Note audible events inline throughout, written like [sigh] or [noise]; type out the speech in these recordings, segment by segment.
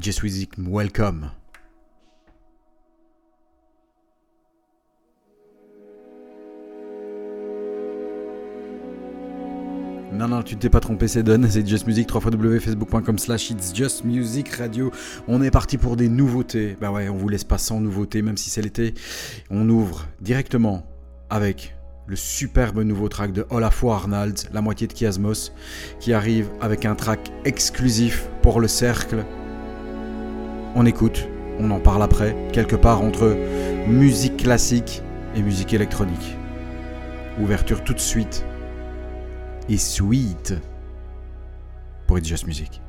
Just Music, welcome. Non, non, tu t'es pas trompé, c'est Don, c'est Just Music, 3 facebook.com slash It's Just Music Radio. On est parti pour des nouveautés. Bah ouais, on vous laisse pas sans nouveautés, même si c'est l'été. On ouvre directement avec le superbe nouveau track de Olafur Arnald, la moitié de Chiasmos, qui arrive avec un track exclusif pour le cercle. On écoute, on en parle après, quelque part entre musique classique et musique électronique. Ouverture tout de suite et sweet pour It's Just Music.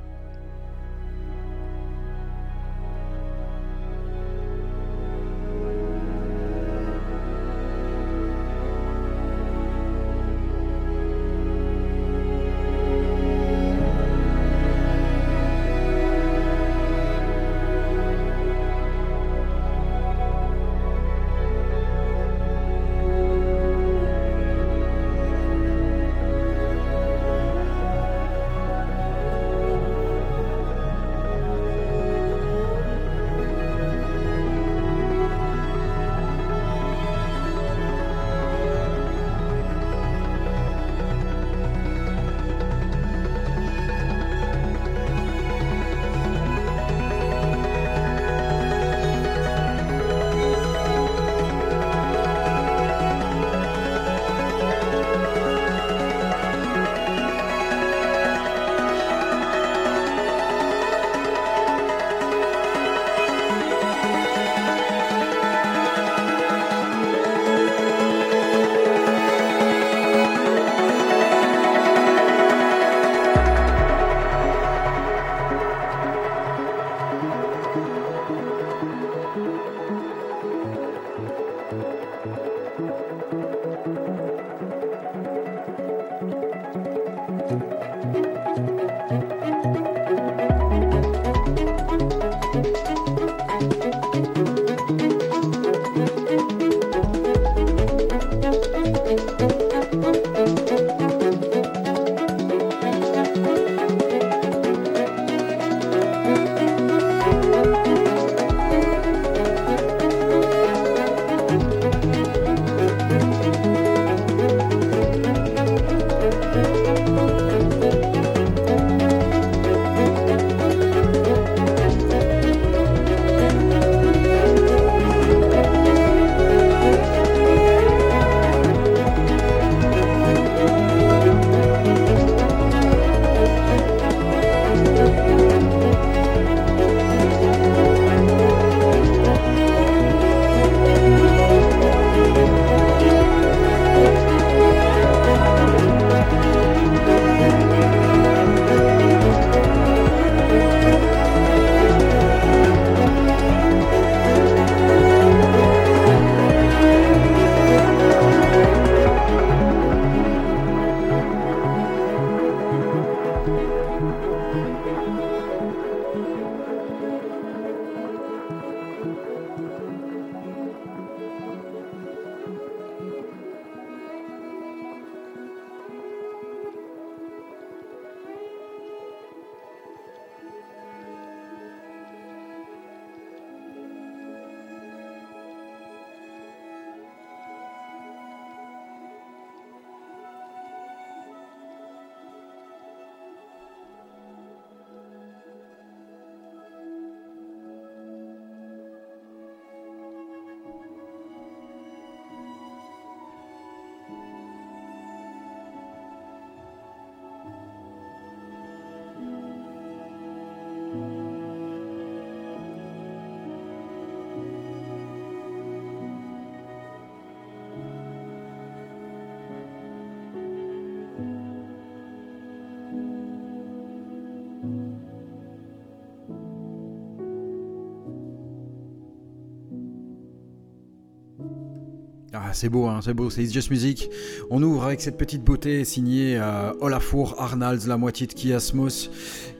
C'est beau, hein, c'est beau, c'est Just Music. On ouvre avec cette petite beauté signée euh, Olafur Arnalds, la moitié de Kiasmos,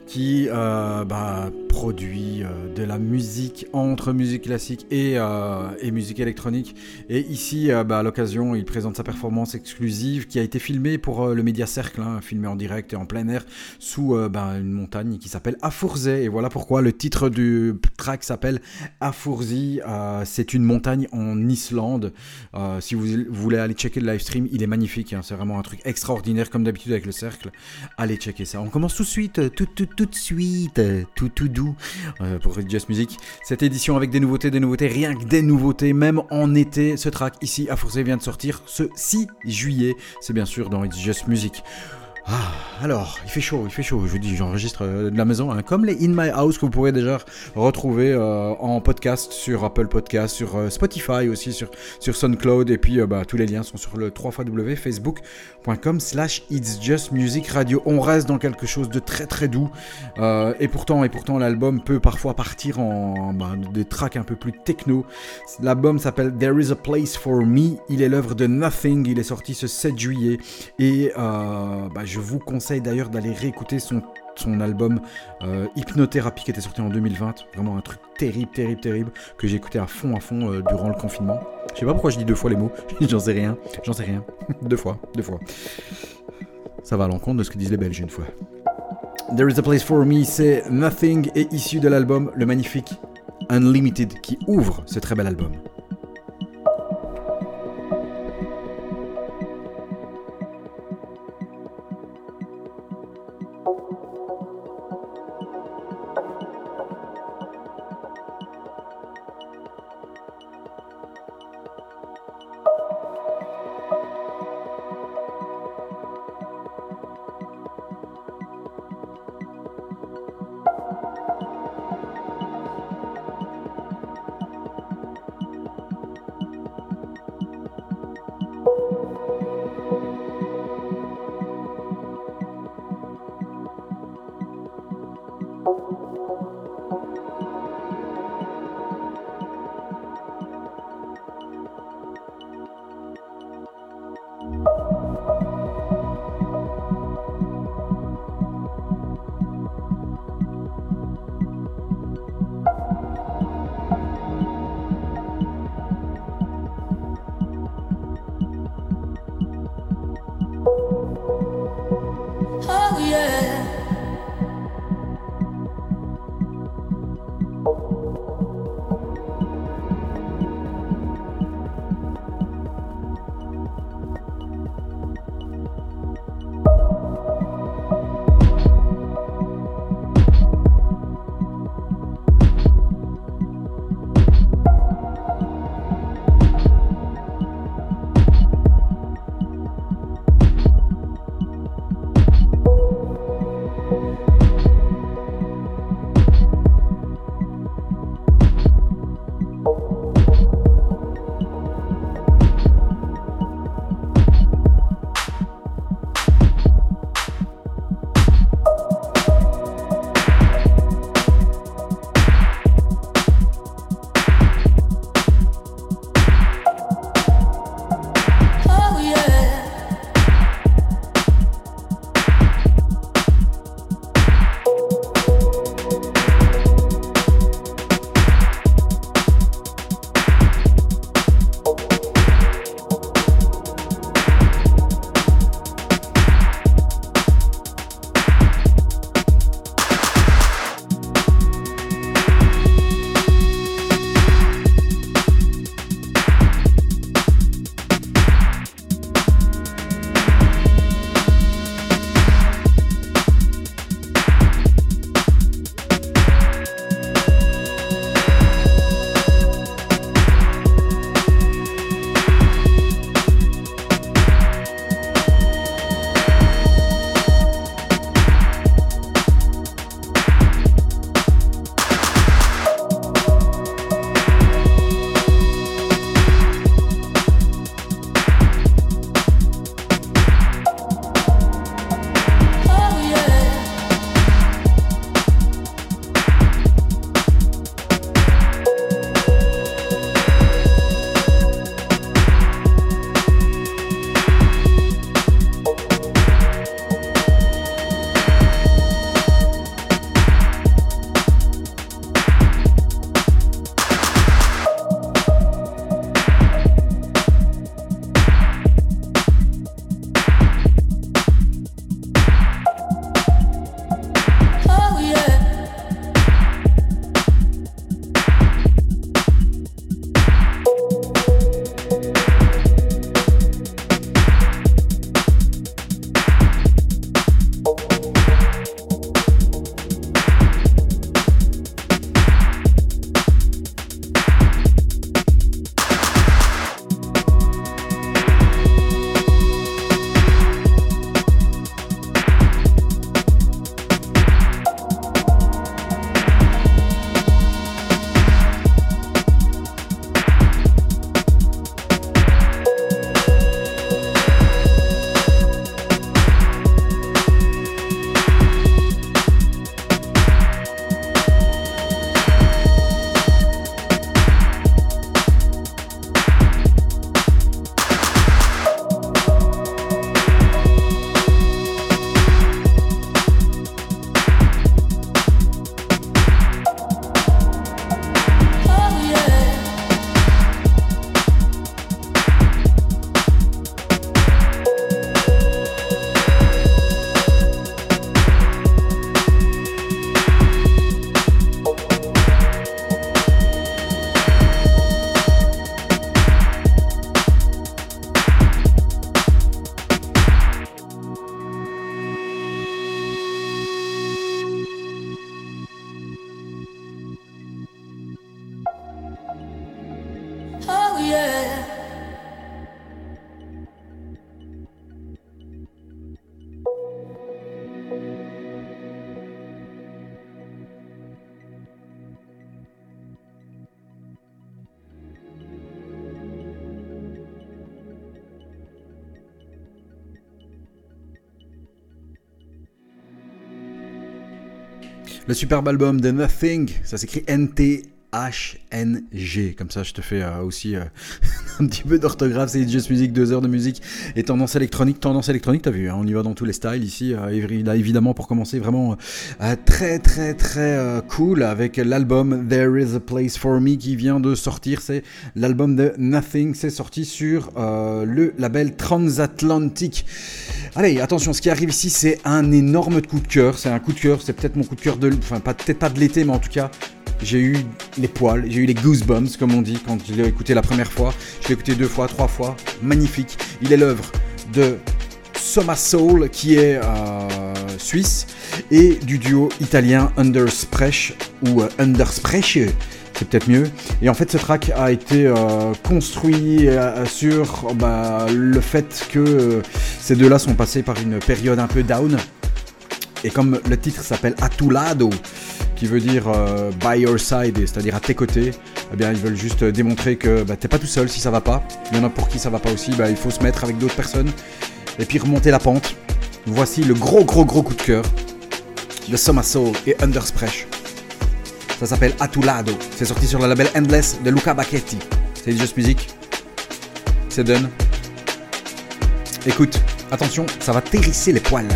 qui euh, bah, produit euh, de la musique entre musique classique et, euh, et musique électronique. Et ici, bah, à l'occasion, il présente sa performance exclusive qui a été filmée pour le Média Cercle, hein, filmée en direct et en plein air sous bah, une montagne qui s'appelle Afourze. Et voilà pourquoi le titre du track s'appelle Afourzi. C'est une montagne en Islande. Si vous, voulez aller checker le live stream, il est magnifique. hein. C'est vraiment un truc extraordinaire, comme d'habitude avec le cercle. Allez checker ça. On commence tout de suite, tout, tout de suite, tout, tout doux euh, pour Just Music. Cette édition avec des nouveautés, des nouveautés, rien que des nouveautés, même en été. Ce track ici, à Forcé, vient de sortir ce 6 juillet. C'est bien sûr dans It's Just Music. Ah, alors, il fait chaud, il fait chaud. Je vous dis, j'enregistre euh, de la maison, hein, comme les In My House que vous pourrez déjà retrouver euh, en podcast sur Apple Podcast, sur euh, Spotify aussi, sur, sur SoundCloud. Et puis, bah, tous les liens sont sur le 3 facebook.com slash It's Just Music Radio. On reste dans quelque chose de très très doux. Et pourtant, et pourtant, l'album peut parfois partir en bah, des tracks un peu plus techno. L'album s'appelle There Is a Place for Me. Il est l'œuvre de Nothing. Il est sorti ce 7 juillet. Et bah, vous conseille d'ailleurs d'aller réécouter son album euh, Hypnothérapie qui était sorti en 2020. Vraiment un truc terrible, terrible, terrible que j'ai écouté à fond, à fond euh, durant le confinement. Je sais pas pourquoi je dis deux fois les mots. [laughs] J'en sais rien. J'en sais rien. [laughs] deux fois, deux fois. Ça va à l'encontre de ce que disent les Belges une fois. There is a place for me, c'est Nothing est issu de l'album le magnifique Unlimited qui ouvre ce très bel album. Le superbe album de Nothing, ça s'écrit NT HNG. Comme ça, je te fais euh, aussi euh, [laughs] un petit peu d'orthographe. C'est Just Music, deux heures de musique et tendance électronique. Tendance électronique, t'as vu, hein, on y va dans tous les styles ici. Euh, là, évidemment, pour commencer, vraiment euh, très, très, très cool avec l'album There is a Place for Me qui vient de sortir. C'est l'album de Nothing. C'est sorti sur le label Transatlantic. Allez, attention, ce qui arrive ici, c'est un énorme coup de cœur. C'est un coup de cœur, c'est peut-être mon coup de cœur de. Enfin, peut-être pas de l'été, mais en tout cas, j'ai eu les poils, j'ai eu les goosebumps, comme on dit, quand je l'ai écouté la première fois. Je l'ai écouté deux fois, trois fois. Magnifique. Il est l'œuvre de Soma Soul, qui est euh, suisse, et du duo italien Underspreche, ou euh, Underspreche, c'est peut-être mieux. Et en fait, ce track a été euh, construit euh, sur bah, le fait que ces deux-là sont passés par une période un peu down. Et comme le titre s'appelle Atulado, qui veut dire euh, by your side, c'est-à-dire à tes côtés, eh bien ils veulent juste démontrer que bah, t'es pas tout seul si ça va pas. Il y en a pour qui ça va pas aussi, bah, il faut se mettre avec d'autres personnes et puis remonter la pente. Voici le gros gros gros coup de cœur de Soma Soul et Underspreche. Ça s'appelle Atulado. C'est sorti sur le label Endless de Luca Bacchetti. C'est Just Music. C'est done. Écoute, attention, ça va terrisser les poils.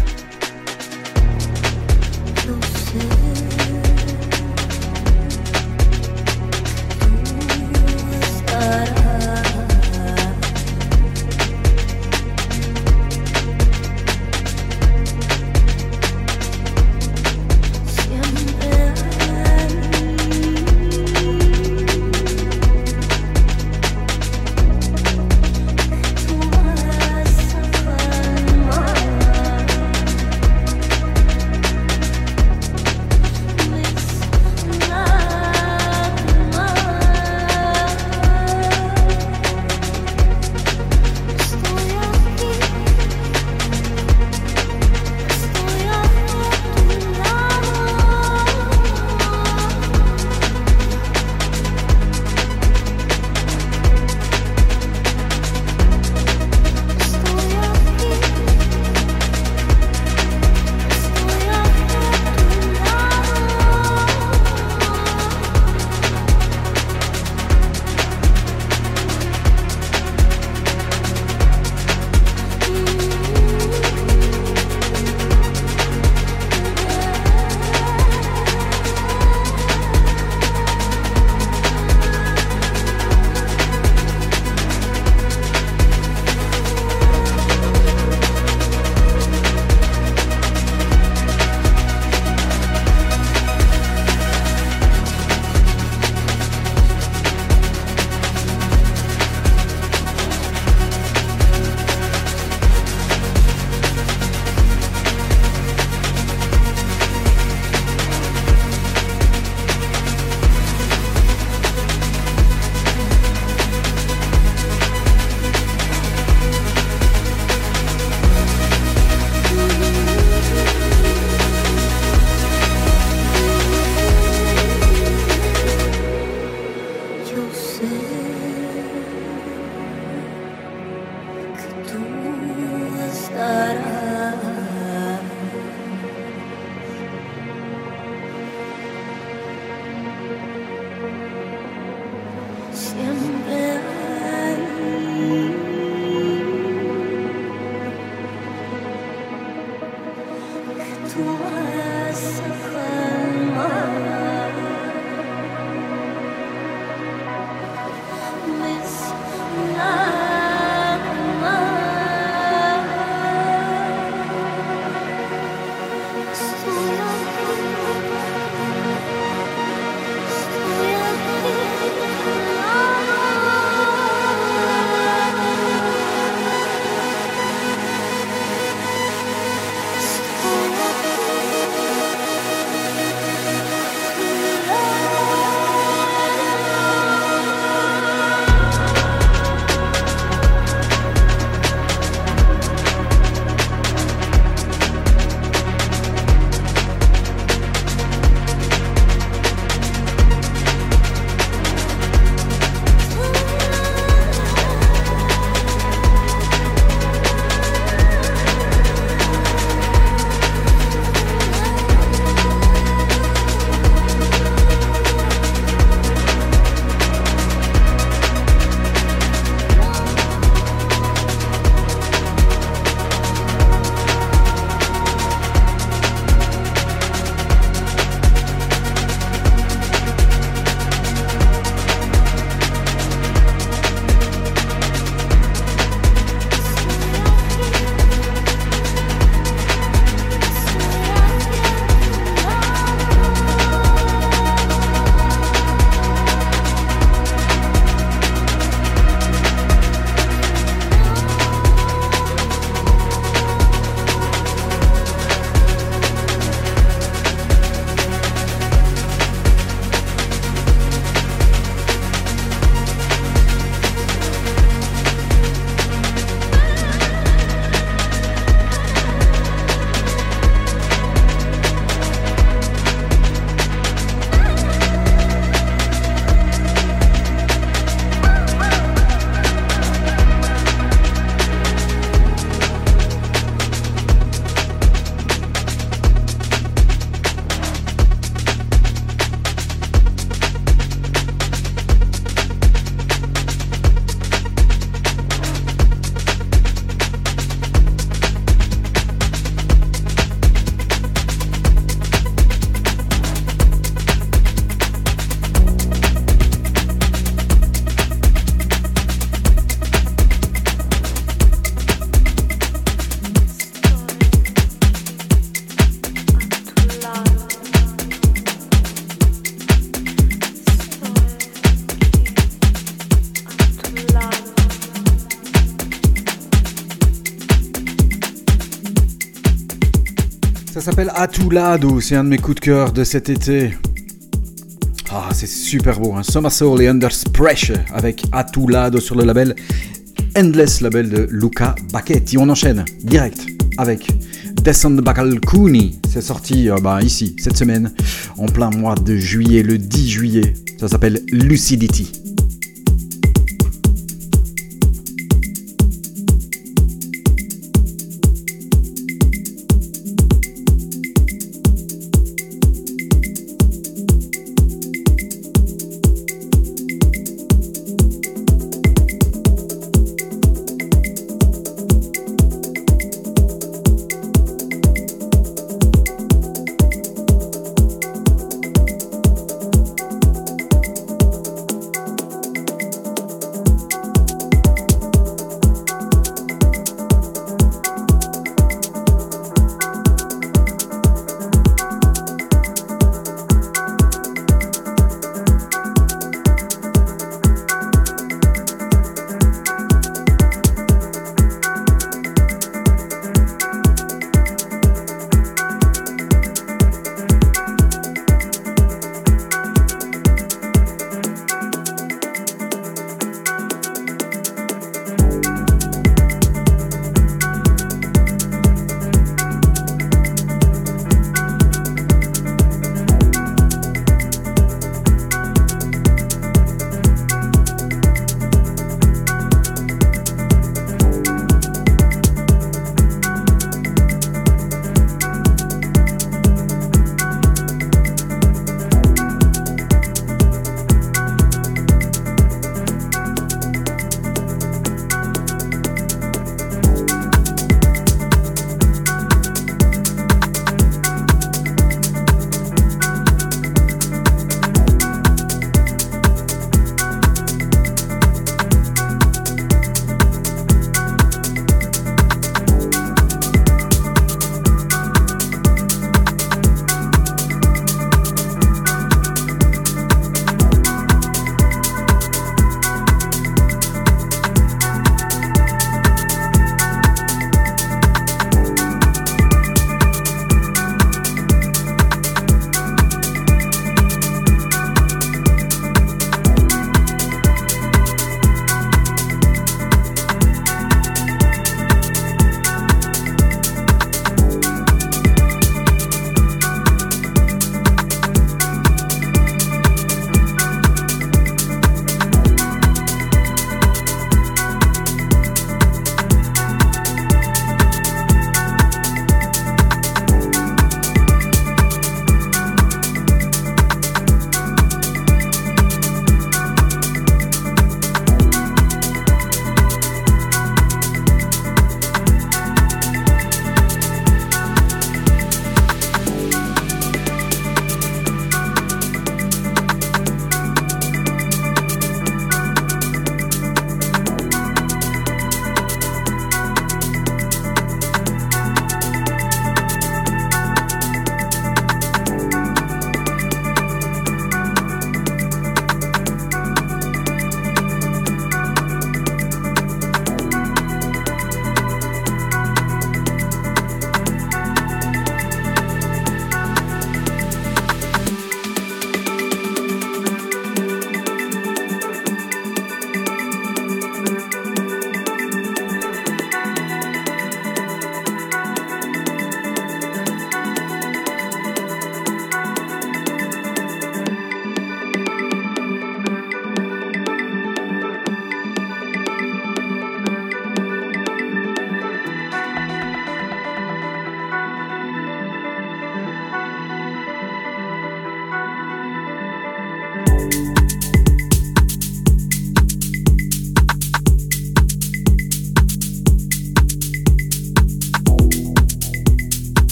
S'appelle Atulado, c'est un de mes coups de cœur de cet été. Ah, c'est super beau, hein. Summer Soul et Under Pressure avec Atulado sur le label Endless, label de Luca Bacchetti. On enchaîne direct avec Descend Kuni. C'est sorti euh, bah, ici, cette semaine, en plein mois de juillet, le 10 juillet. Ça s'appelle Lucidity.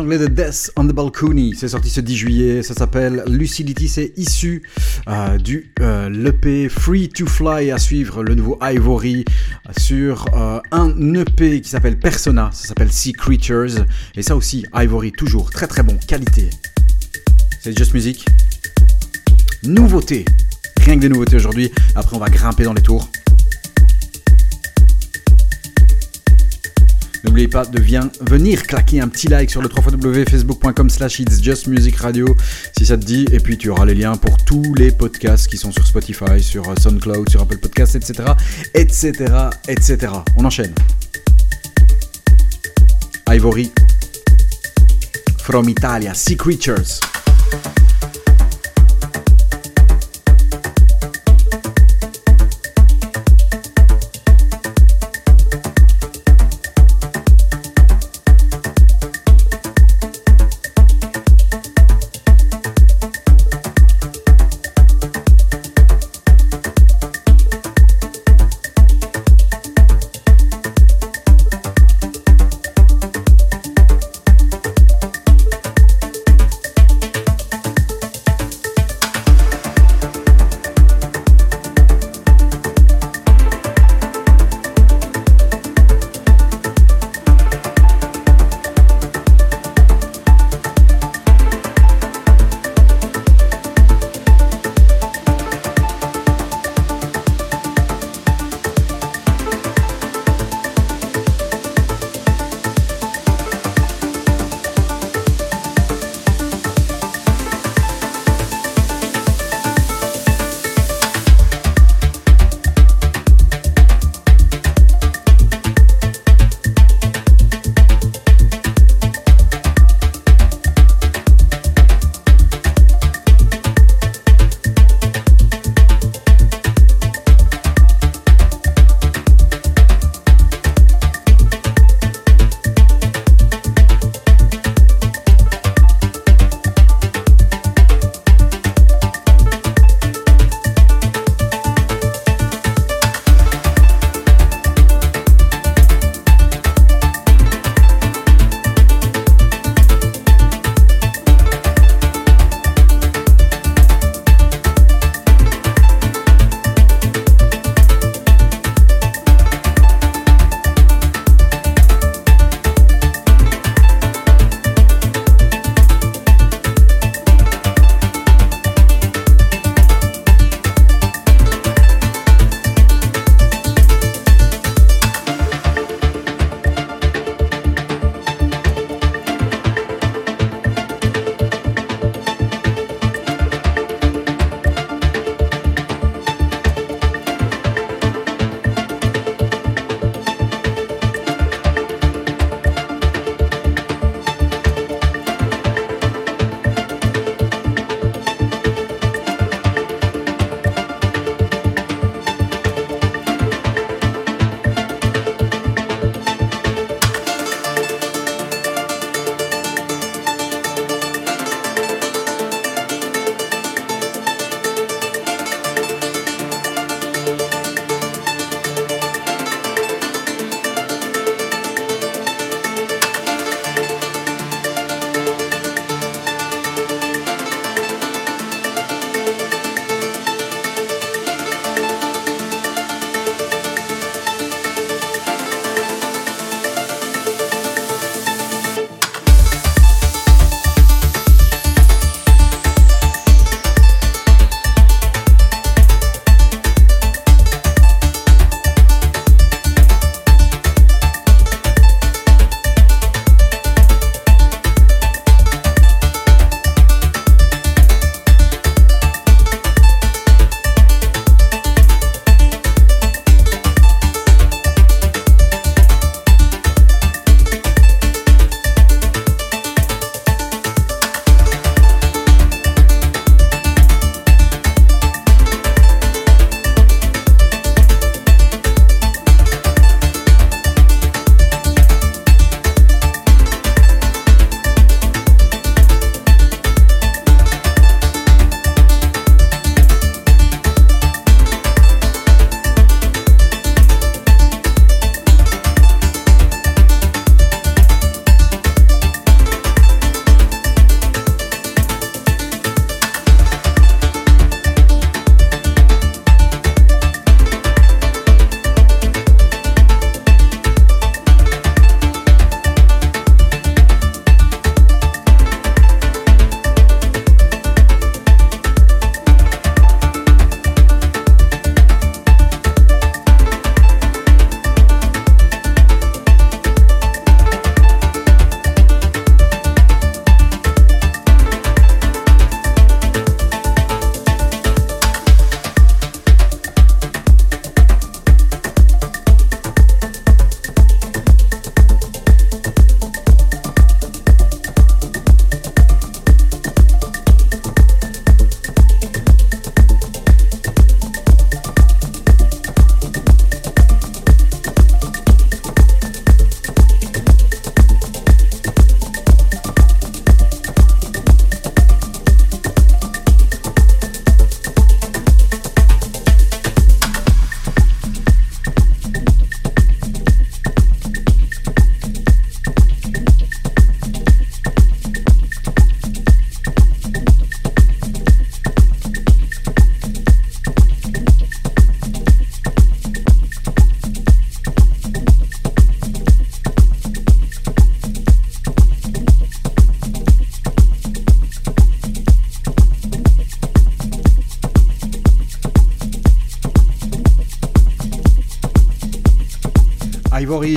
Anglais de Death on the Balcony, c'est sorti ce 10 juillet, ça s'appelle Lucidity, c'est issu euh, du euh, l'EP Free to Fly à suivre, le nouveau Ivory sur euh, un EP qui s'appelle Persona, ça s'appelle Sea Creatures, et ça aussi, Ivory, toujours très très bon, qualité. C'est Just Music. Nouveauté, rien que des nouveautés aujourd'hui, après on va grimper dans les tours. Pas de venir claquer un petit like sur le www.facebook.com slash it's just music radio si ça te dit. Et puis tu auras les liens pour tous les podcasts qui sont sur Spotify, sur euh, SoundCloud, sur Apple Podcasts, etc. etc. etc. On enchaîne. Ivory. From Italia, Sea Creatures.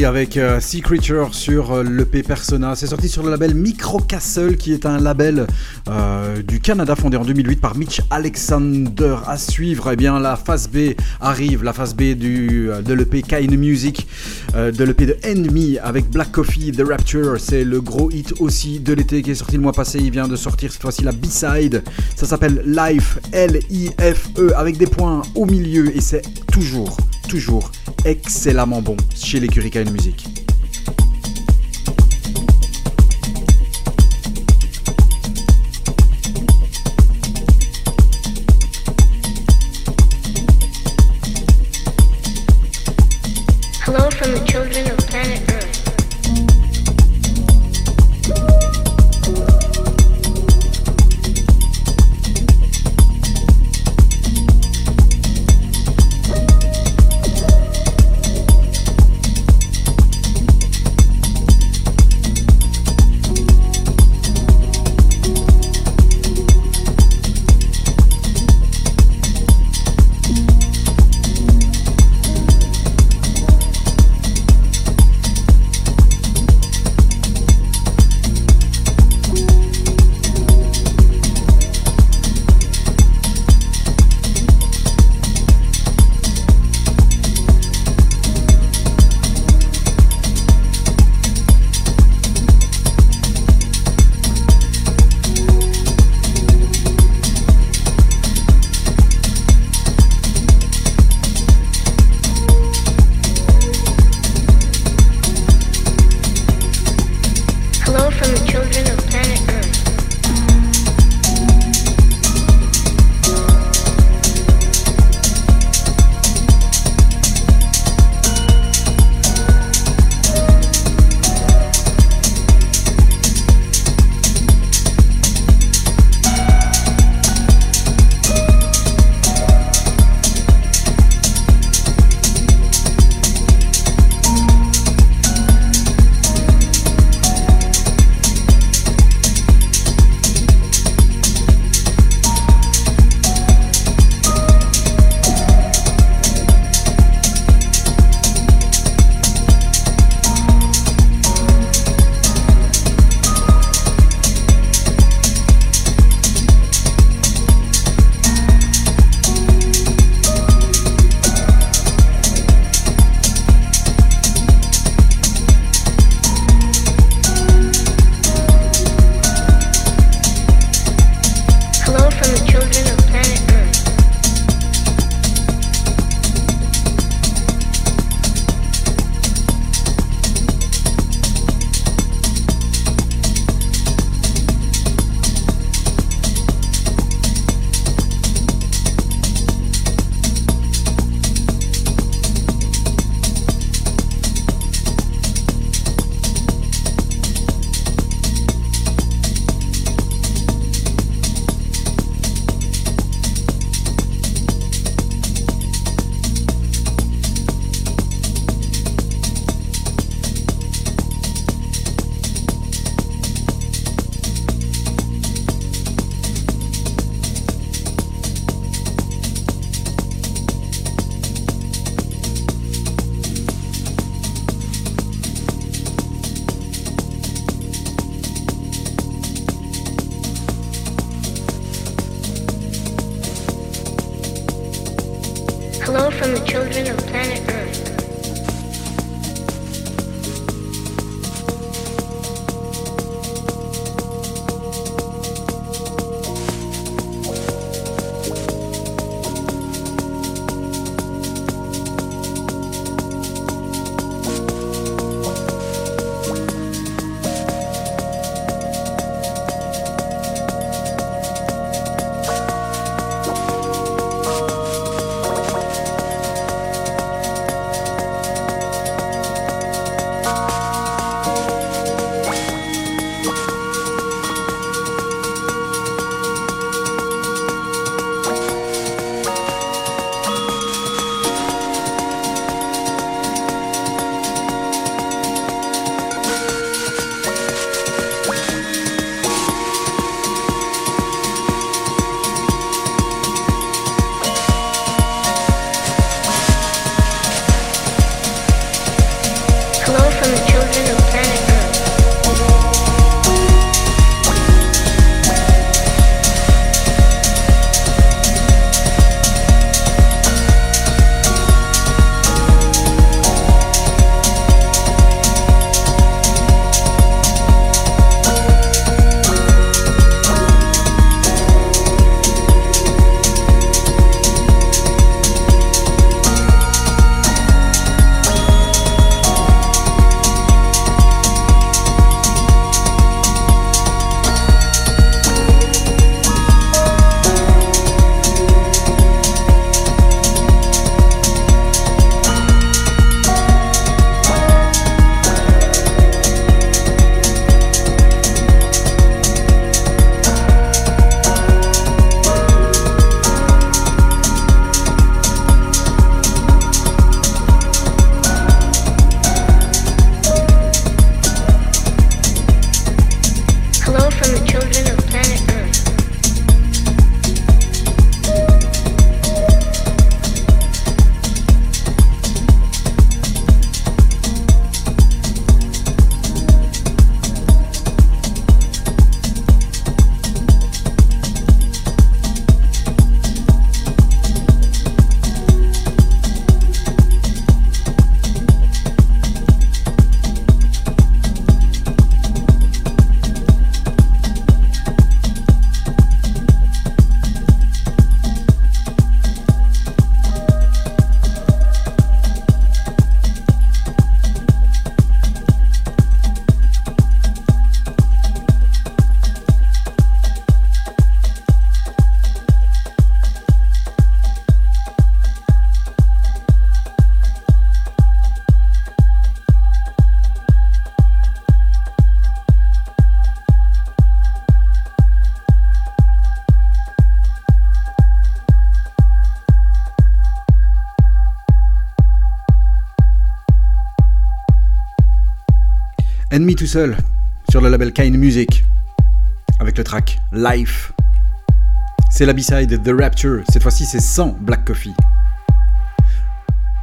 Avec euh, Sea Creature sur euh, l'EP Persona. C'est sorti sur le label Micro Castle, qui est un label euh, du Canada fondé en 2008 par Mitch Alexander. À suivre, eh bien, la phase B arrive, la phase B du, de l'EP Kind Music, de l'EP de Enemy avec Black Coffee, The Rapture. C'est le gros hit aussi de l'été qui est sorti le mois passé. Il vient de sortir cette fois-ci la B-side. Ça s'appelle Life, L-I-F-E, avec des points au milieu et c'est toujours, toujours excellemment bon chez les Curricane Music. Ennemi tout seul sur le label Kind Music avec le track Life. C'est la B-side The Rapture. Cette fois-ci, c'est sans Black Coffee.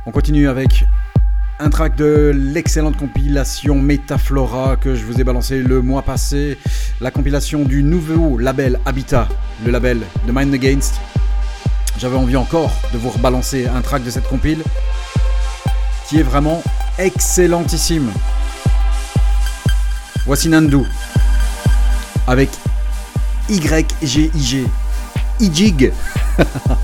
On continue avec un track de l'excellente compilation Metaflora que je vous ai balancé le mois passé. La compilation du nouveau label Habitat, le label de Mind Against. J'avais envie encore de vous rebalancer un track de cette compile qui est vraiment excellentissime. Voici Nandu avec YGIG. Ijig. [laughs]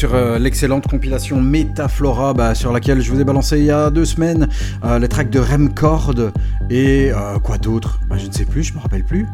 sur euh, l'excellente compilation Metaflora bah, sur laquelle je vous ai balancé il y a deux semaines euh, les tracks de Remcord et euh, quoi d'autre? Bah, Je ne sais plus, je me rappelle plus.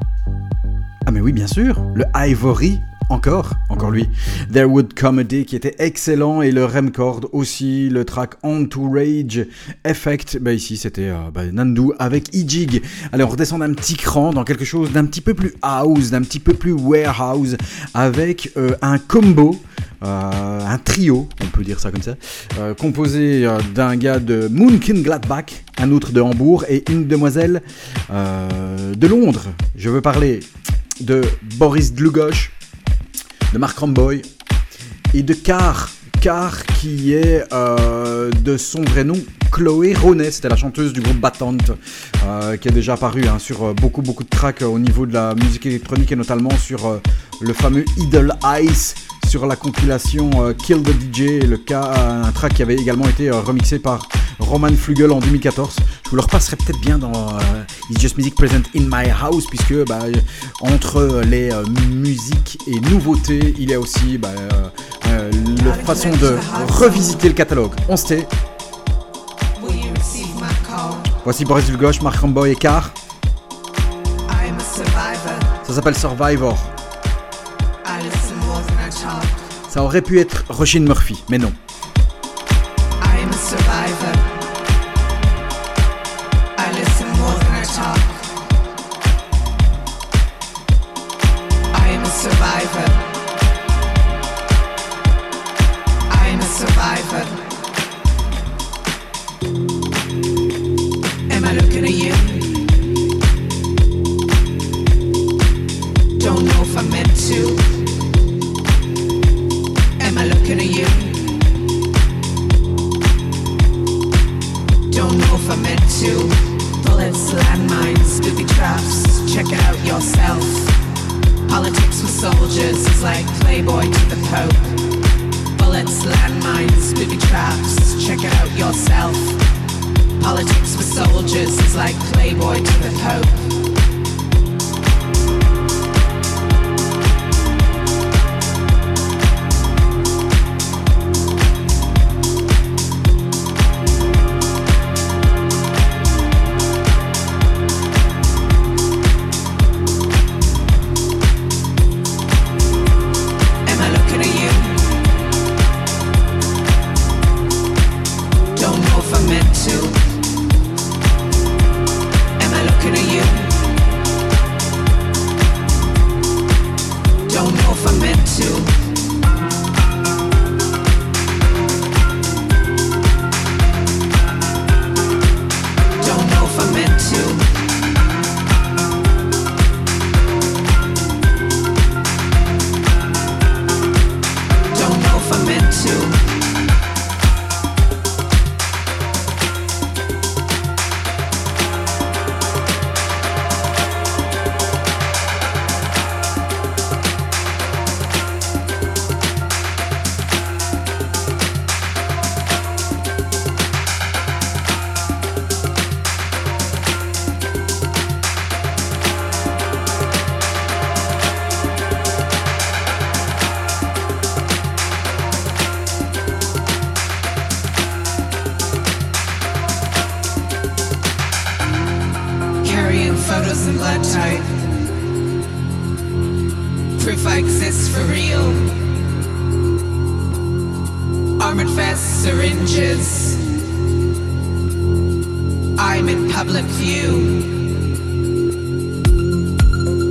Ah mais oui bien sûr, le Ivory encore, encore lui. There Would Come a Day qui était excellent et le Remcord aussi, le track On to Rage Effect. Bah ici c'était euh, bah, Nandu avec E-Jig. Allez on redescend d'un petit cran dans quelque chose d'un petit peu plus house, d'un petit peu plus warehouse avec euh, un combo. euh, un trio, on peut dire ça comme ça, euh, composé d'un gars de Moonkin Gladbach, un autre de Hambourg et une demoiselle de Londres. Je veux parler de Boris Dlugosch, de Mark Ramboy et de Car. Car qui est euh, de son vrai nom Chloé Ronet, c'était la chanteuse du groupe Battante euh, qui est déjà apparue hein, sur euh, beaucoup beaucoup de tracks au niveau de la musique électronique et notamment sur le fameux Idle Ice sur la compilation euh, Kill the DJ, le cas, un track qui avait également été euh, remixé par Roman Flugel en 2014. Je vous le repasserai peut-être bien dans euh, It's Just Music Present in My House, puisque bah, euh, entre les euh, musiques et nouveautés, il y a aussi bah, euh, euh, la façon de revisiter le catalogue. On se tait. Voici Boris Dulgosh, Mark Ramboy et Car. Ça s'appelle Survivor. Ça aurait pu être Rushin Murphy, mais non. Armored vests, syringes. I'm in public view.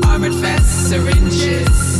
Armored vests, syringes.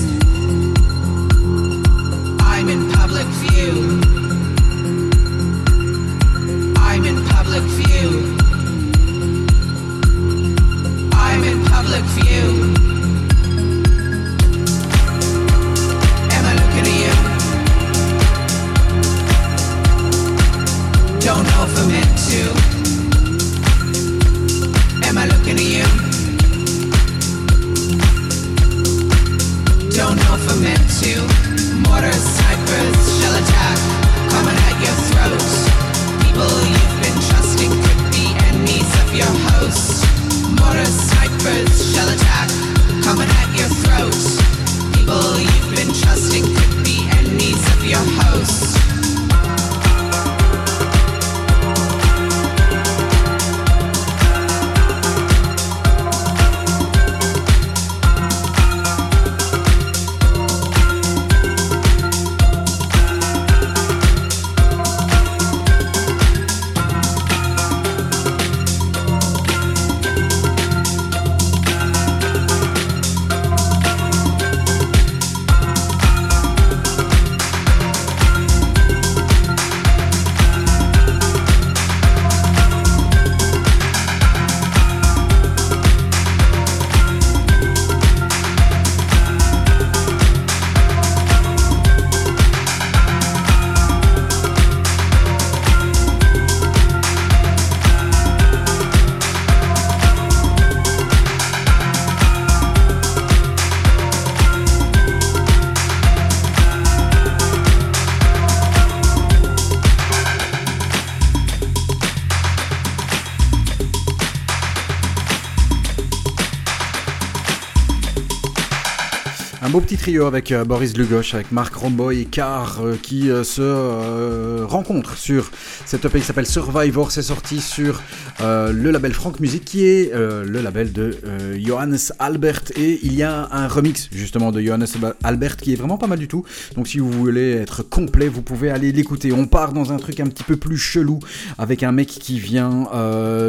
Avec euh, Boris Lugosch, avec Marc Romboy et Car euh, qui euh, se rencontrent sur cette EP qui s'appelle Survivor. C'est sorti sur euh, le label Frank Music qui est euh, le label de euh, Johannes Albert. Et il y a un remix justement de Johannes Albert qui est vraiment pas mal du tout. Donc si vous voulez être complet, vous pouvez aller l'écouter. On part dans un truc un petit peu plus chelou avec un mec qui vient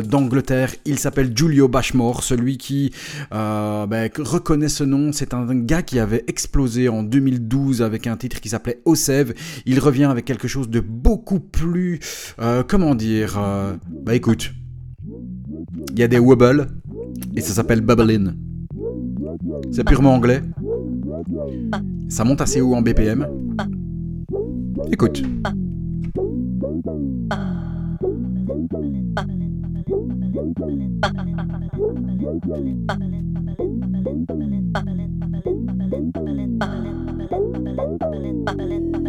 d'Angleterre. Il s'appelle Julio Bashmore, celui qui ben, reconnaît ce nom. C'est un gars qui avait explosé en 2012 avec un titre qui s'appelait Osev. Il revient avec quelque chose de beaucoup plus, comment dire, bah écoute, il y a des wobbles et ça s'appelle Bubblin. C'est purement anglais. Ça monte assez haut en BPM. Écoute.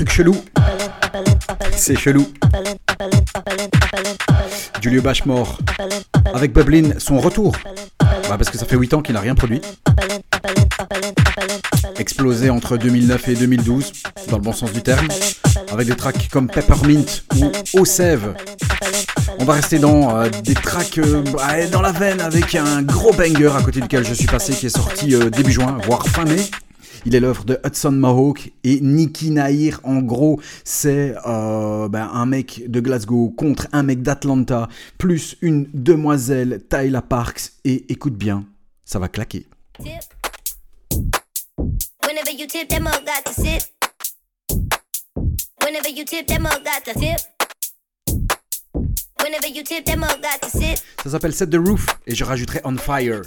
truc chelou. C'est chelou. Julio Bashmore avec Bublin, son retour. Bah parce que ça fait 8 ans qu'il n'a rien produit. Explosé entre 2009 et 2012, dans le bon sens du terme, avec des tracks comme Peppermint ou Au Sève. On va rester dans euh, des tracks euh, bah, dans la veine avec un gros banger à côté duquel je suis passé qui est sorti euh, début juin, voire fin mai. Il est l'œuvre de Hudson Mohawk et Nicky Nair. En gros, c'est euh, ben, un mec de Glasgow contre un mec d'Atlanta, plus une demoiselle Tyla Parks. Et écoute bien, ça va claquer. Ça s'appelle Set the Roof et je rajouterai On Fire.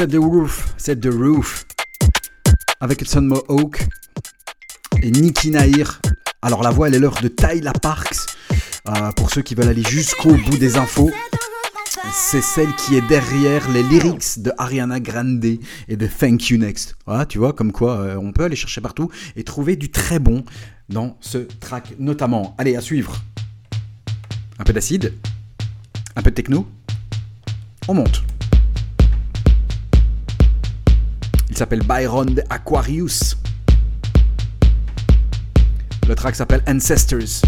Set the Roof, Set the Roof, avec Hudson Mohawk et Nicky Nahir. Alors la voix, elle est l'heure de Tyler Parks. Euh, pour ceux qui veulent aller jusqu'au bout des infos, c'est celle qui est derrière les lyrics de Ariana Grande et de Thank You Next. Voilà, tu vois, comme quoi euh, on peut aller chercher partout et trouver du très bon dans ce track notamment. Allez, à suivre. Un peu d'acide, un peu de techno. On monte. S'appelle Byron Aquarius. Le track s'appelle Ancestors.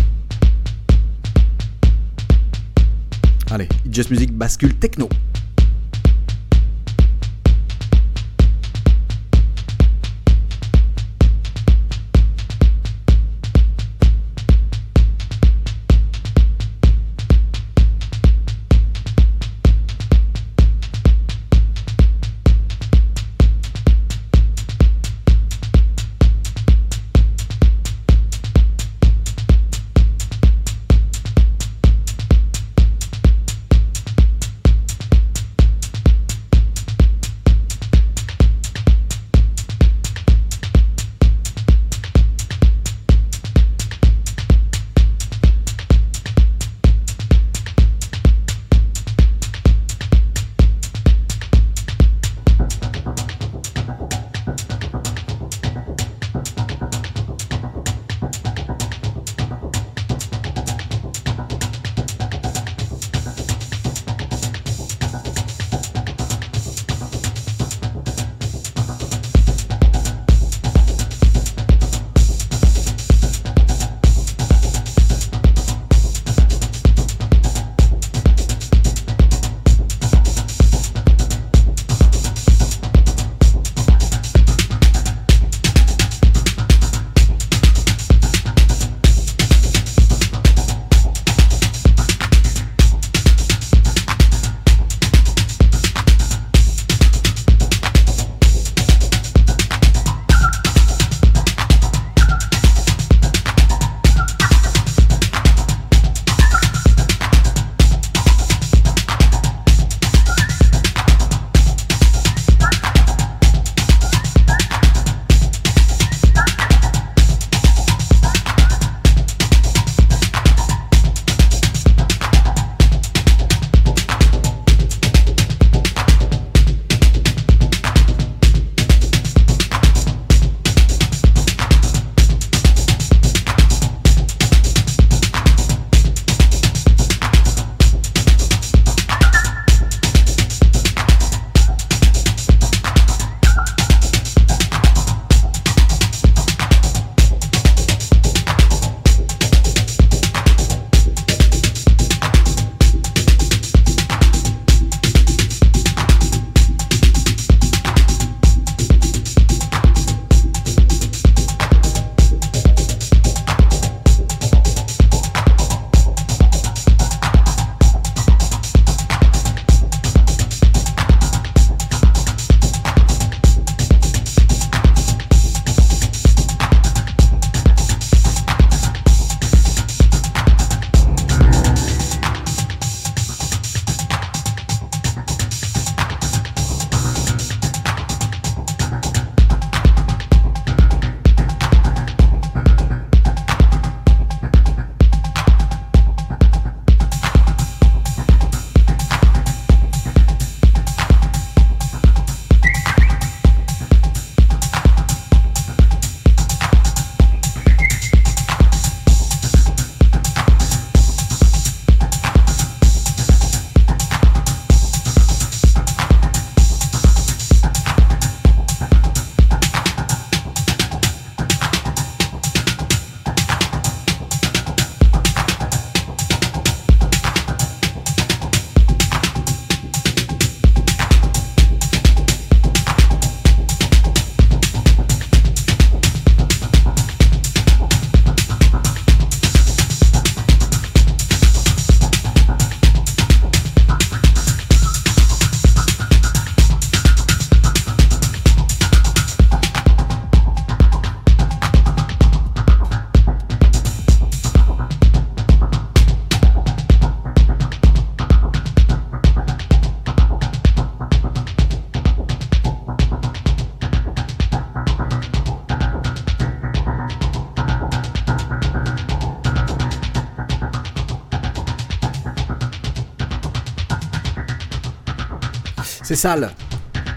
Allez, Just Music bascule techno.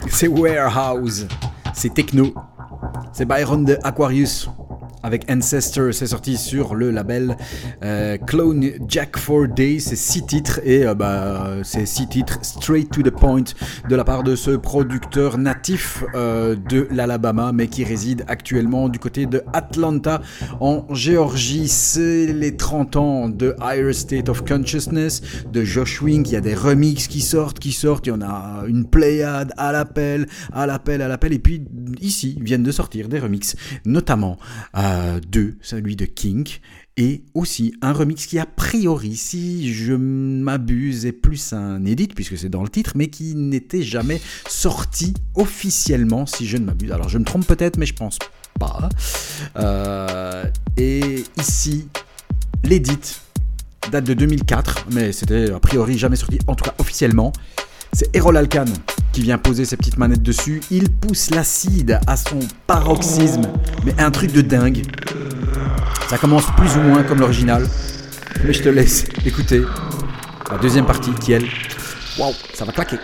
C'est Warehouse. C'est techno. C'est Byron de Aquarius avec Ancestor. C'est sorti sur le label euh, Clone Jack 4 Day. C'est 6 titres et euh, bah, c'est 6 titres straight to the point de la part de ce producteur natif euh, de l'Alabama mais qui réside actuellement du côté de Atlanta en Géorgie. C'est les 30 ans de Higher State of Consciousness de Josh Wing. Il y a des remixes qui sortent, qui sortent. Il y en a une pléiade à l'appel, à l'appel, à l'appel. Et puis ici viennent de sortir des remixes, notamment euh, deux, celui de King et aussi un remix qui a priori, si je m'abuse, est plus un edit puisque c'est dans le titre, mais qui n'était jamais sorti officiellement, si je ne m'abuse. Alors je me trompe peut-être, mais je pense pas. Euh, et ici, l'édit date de 2004, mais c'était a priori jamais sorti, en tout cas officiellement. C'est Errol Alkan qui vient poser ses petites manettes dessus. Il pousse l'acide à son paroxysme, mais un truc de dingue. Ça commence plus ou moins comme l'original, mais je te laisse écouter la deuxième partie qui elle, waouh, ça va claquer.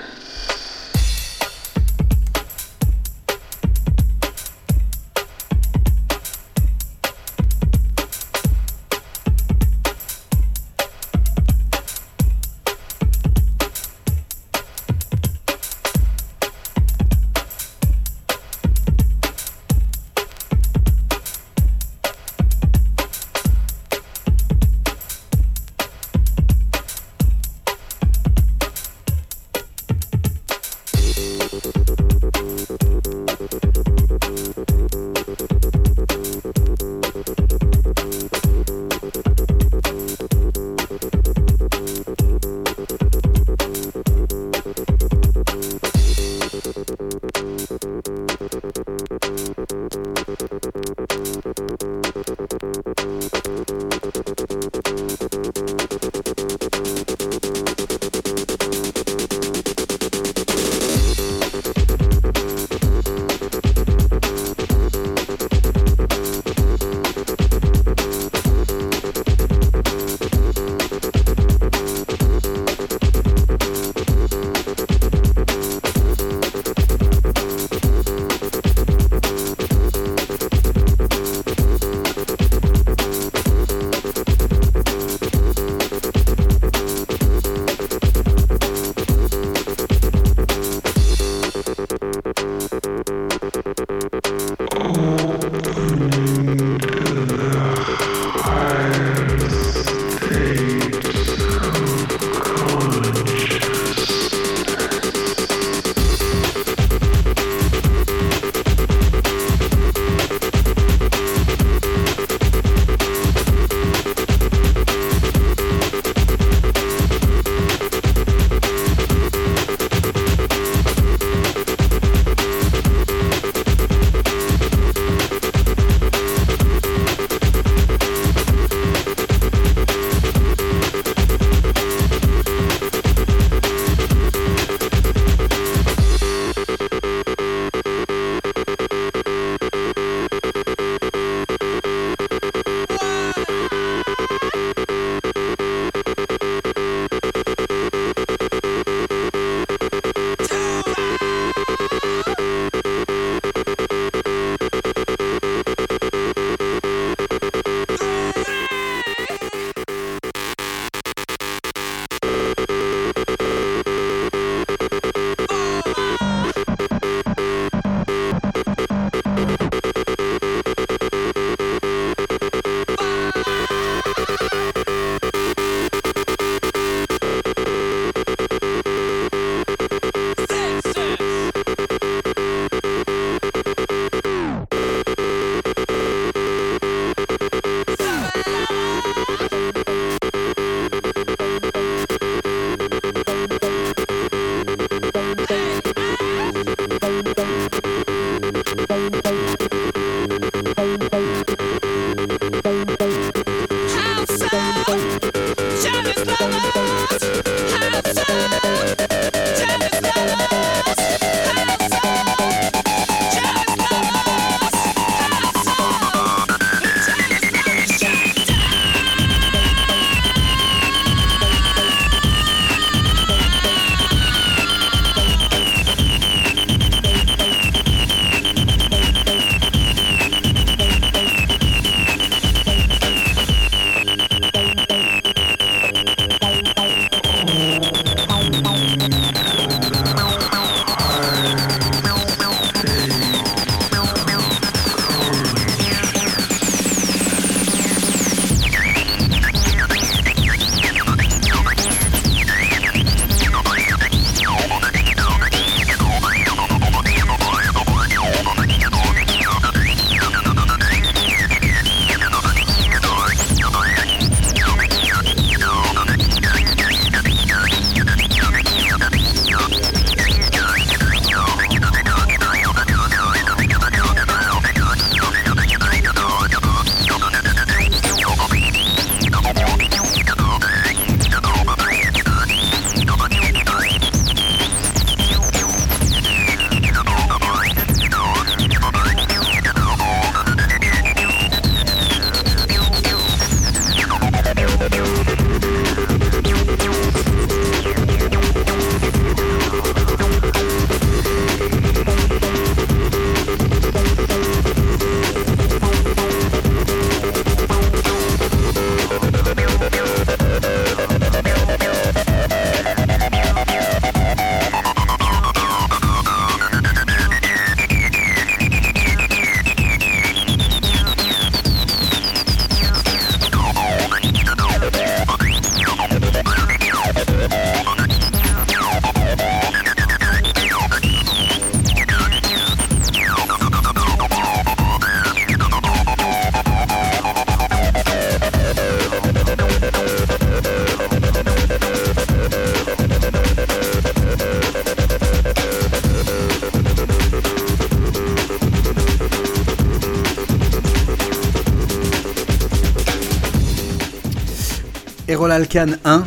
Erol Alkan 1,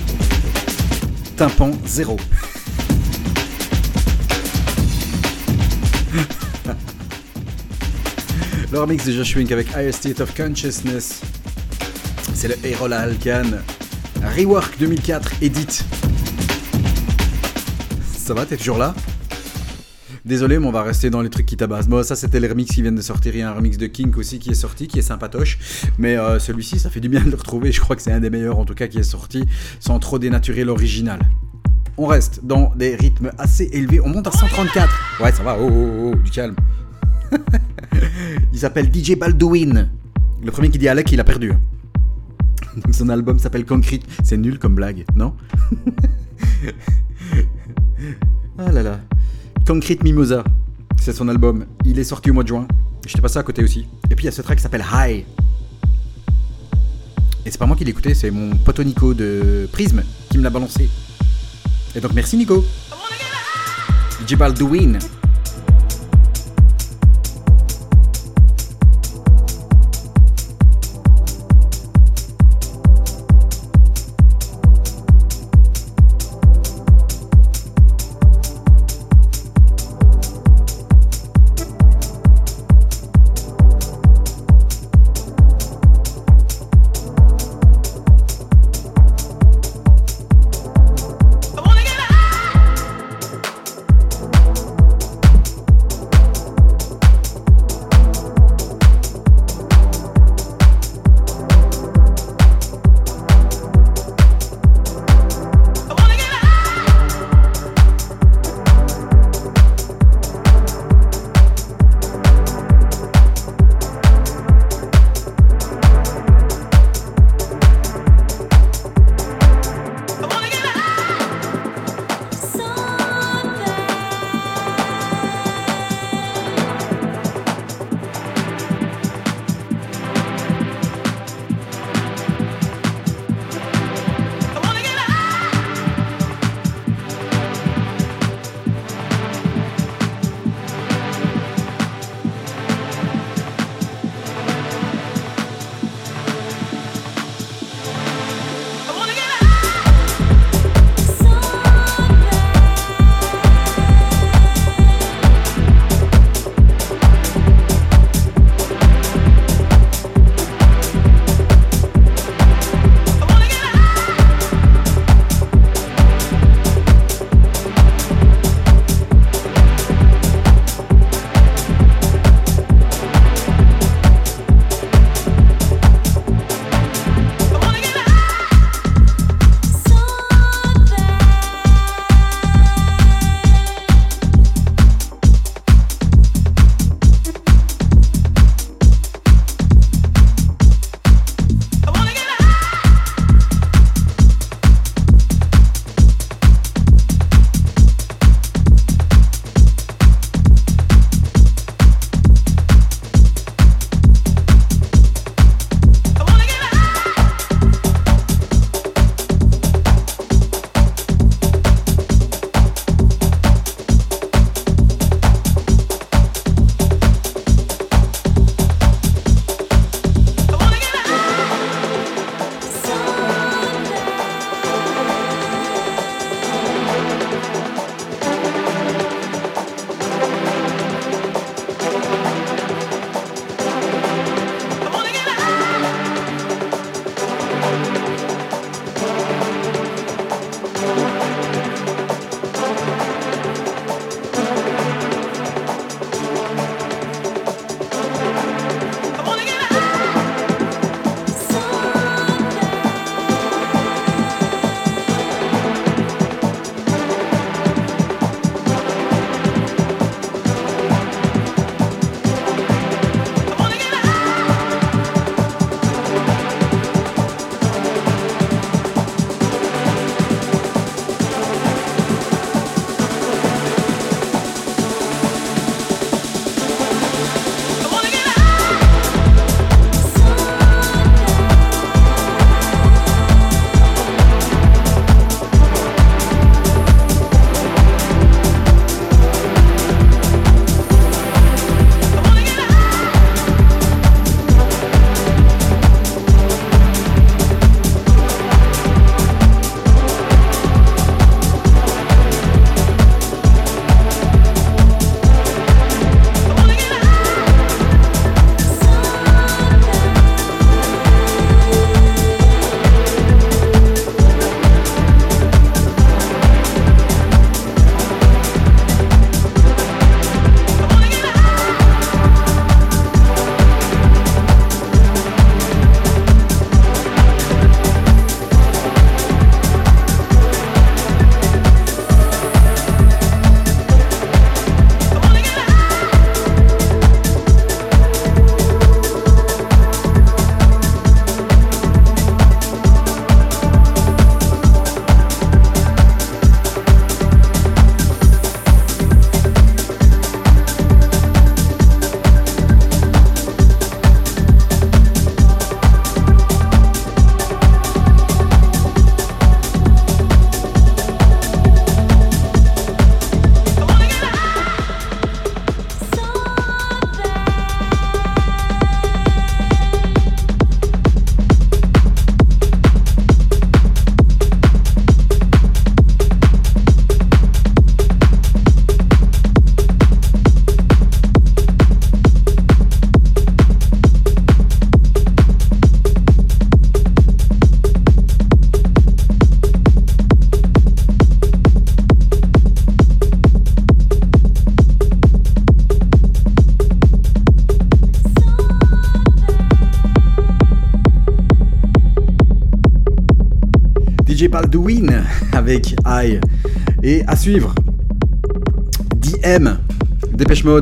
tympan 0. le remix de Josh Wink avec Higher State of Consciousness. C'est le Erol Alkan Rework 2004 Edit. Ça va, t'es toujours là? Désolé, mais on va rester dans les trucs qui tabassent. Bon, ça, c'était les remix qui viennent de sortir. Il y a un remix de Kink aussi qui est sorti, qui est sympatoche. Mais euh, celui-ci, ça fait du bien de le retrouver. Je crois que c'est un des meilleurs, en tout cas, qui est sorti, sans trop dénaturer l'original. On reste dans des rythmes assez élevés. On monte à 134. Ouais, ça va. Oh, oh, oh, du calme. [laughs] il s'appelle DJ Baldwin. Le premier qui dit Alec, il a perdu. Son album s'appelle Concrete. C'est nul comme blague, non? [laughs] Ah là là. Concrete Mimosa, c'est son album. Il est sorti au mois de juin. J'étais passé à côté aussi. Et puis il y a ce track qui s'appelle High. Et c'est pas moi qui l'ai écouté, c'est mon pote Nico de Prism qui me l'a balancé. Et donc merci Nico. DJ Baldwin.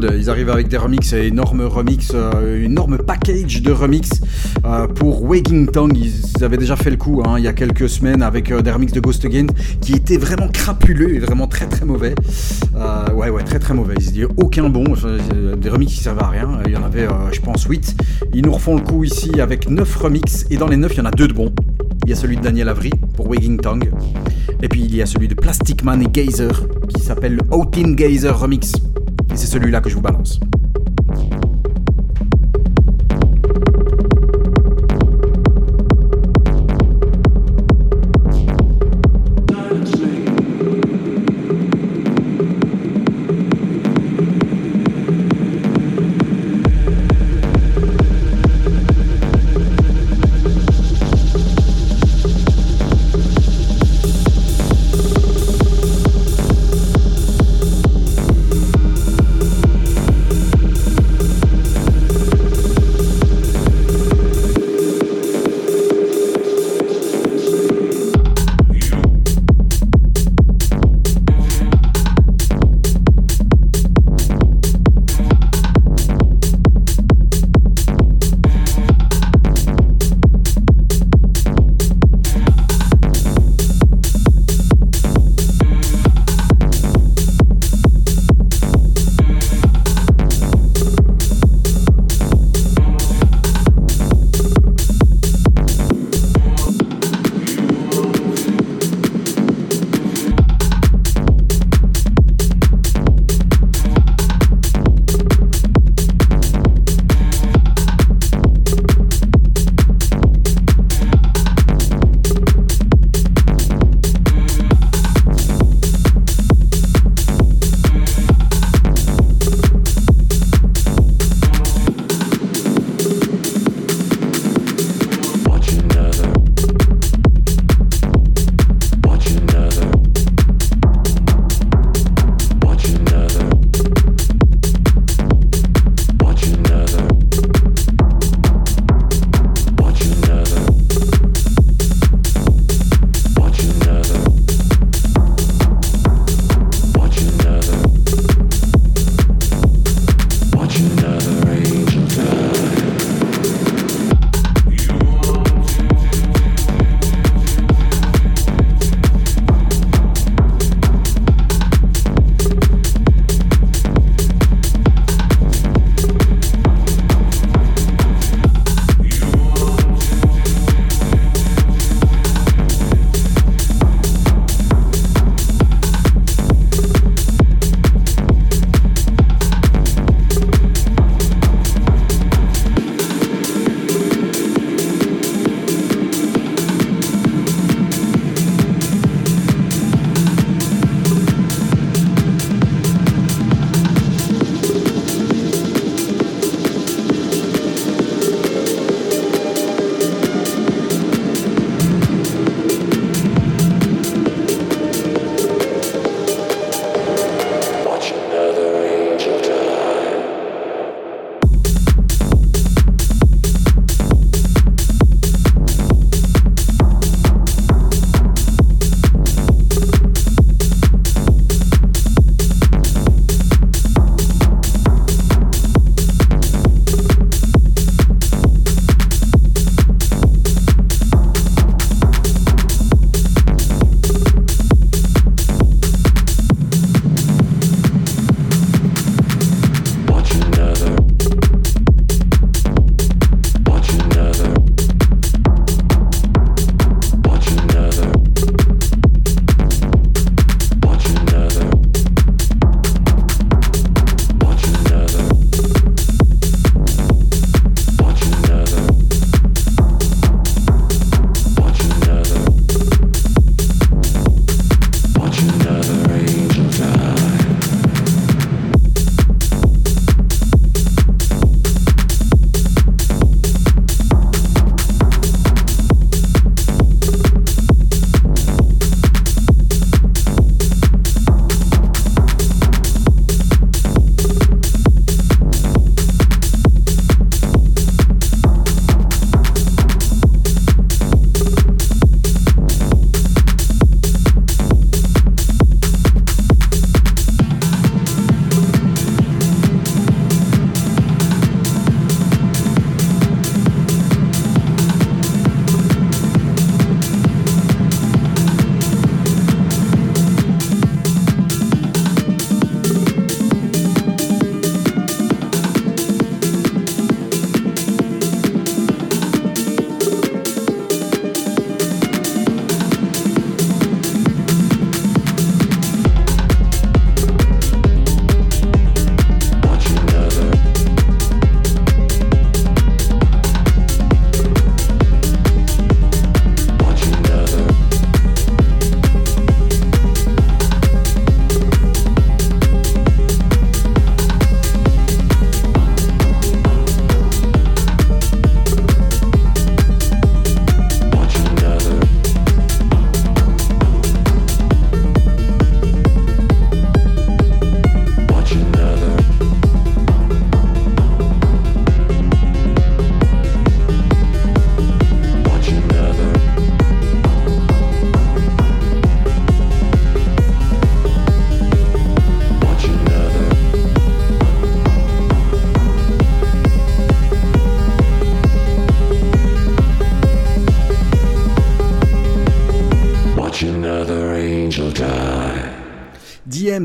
Ils arrivent avec des remixes, énorme remix, euh, énorme package de remix euh, pour Waking Tongue. Ils avaient déjà fait le coup hein, il y a quelques semaines avec euh, des remixes de Ghost Again qui étaient vraiment crapuleux et vraiment très très mauvais. Euh, ouais, ouais, très très mauvais. Ils disaient aucun bon, des remixes qui servaient à rien. Il y en avait, je pense, 8. Ils nous refont le coup ici avec 9 remixes et dans les 9, il y en a deux de bons. Il y a celui de Daniel Avery pour Waking Tongue. Et puis il y a celui de Plastic Man et Gazer qui s'appelle le Outin Gazer Remix. Et c'est celui-là que je vous balance.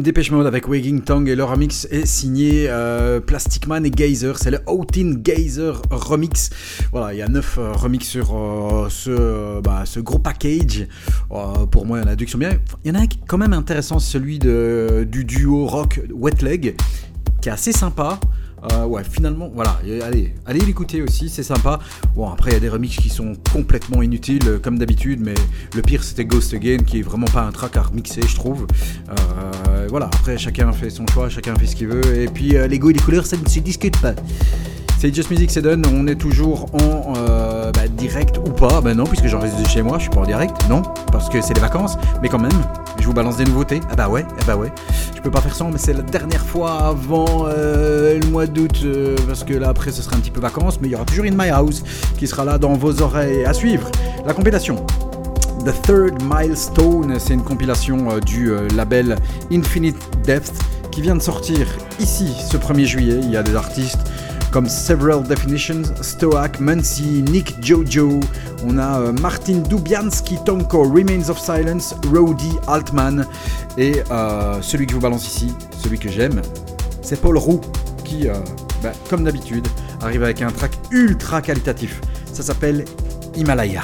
Dépêche Mode avec Wagging Tongue et leur remix est signé euh, Plastic Man et Geyser. C'est le Outin Geyser remix. Voilà, il y a 9 euh, remix sur euh, ce, bah, ce gros package. Pour moi, il y en a deux qui sont bien. Il y en a un qui est quand même intéressant, celui du duo rock Wet Leg, qui est assez sympa. Ouais, finalement, voilà, allez, allez l'écouter aussi, c'est sympa. Bon, après, il y a des remixes qui sont complètement inutiles, comme d'habitude, mais le pire, c'était Ghost Again, qui est vraiment pas un track à remixer, je trouve. Euh, voilà, après, chacun fait son choix, chacun fait ce qu'il veut, et puis euh, les goûts et les couleurs, ça ne se discute pas. C'est Just Music, c'est. On est toujours en euh, bah, direct ou pas? Ben non, puisque j'enregistre chez moi, je suis pas en direct. Non, parce que c'est les vacances. Mais quand même, je vous balance des nouveautés. Ah bah ouais, ah bah ouais. Je peux pas faire sans, mais c'est la dernière fois avant le mois d'août, parce que là après ce sera un petit peu vacances. Mais il y aura toujours In My House qui sera là dans vos oreilles à suivre. La compilation. The Third Milestone, c'est une compilation euh, du euh, label Infinite Depth qui vient de sortir ici ce 1er juillet. Il y a des artistes comme Several Definitions, Stoac, Muncie, Nick Jojo. On a euh, Martin Dubianski, Tonko, Remains of Silence, Rody Altman. Et celui que je vous balance ici, celui que j'aime, c'est Paul Roux qui, bah, comme d'habitude, arrive avec un track ultra qualitatif. Ça s'appelle Himalaya.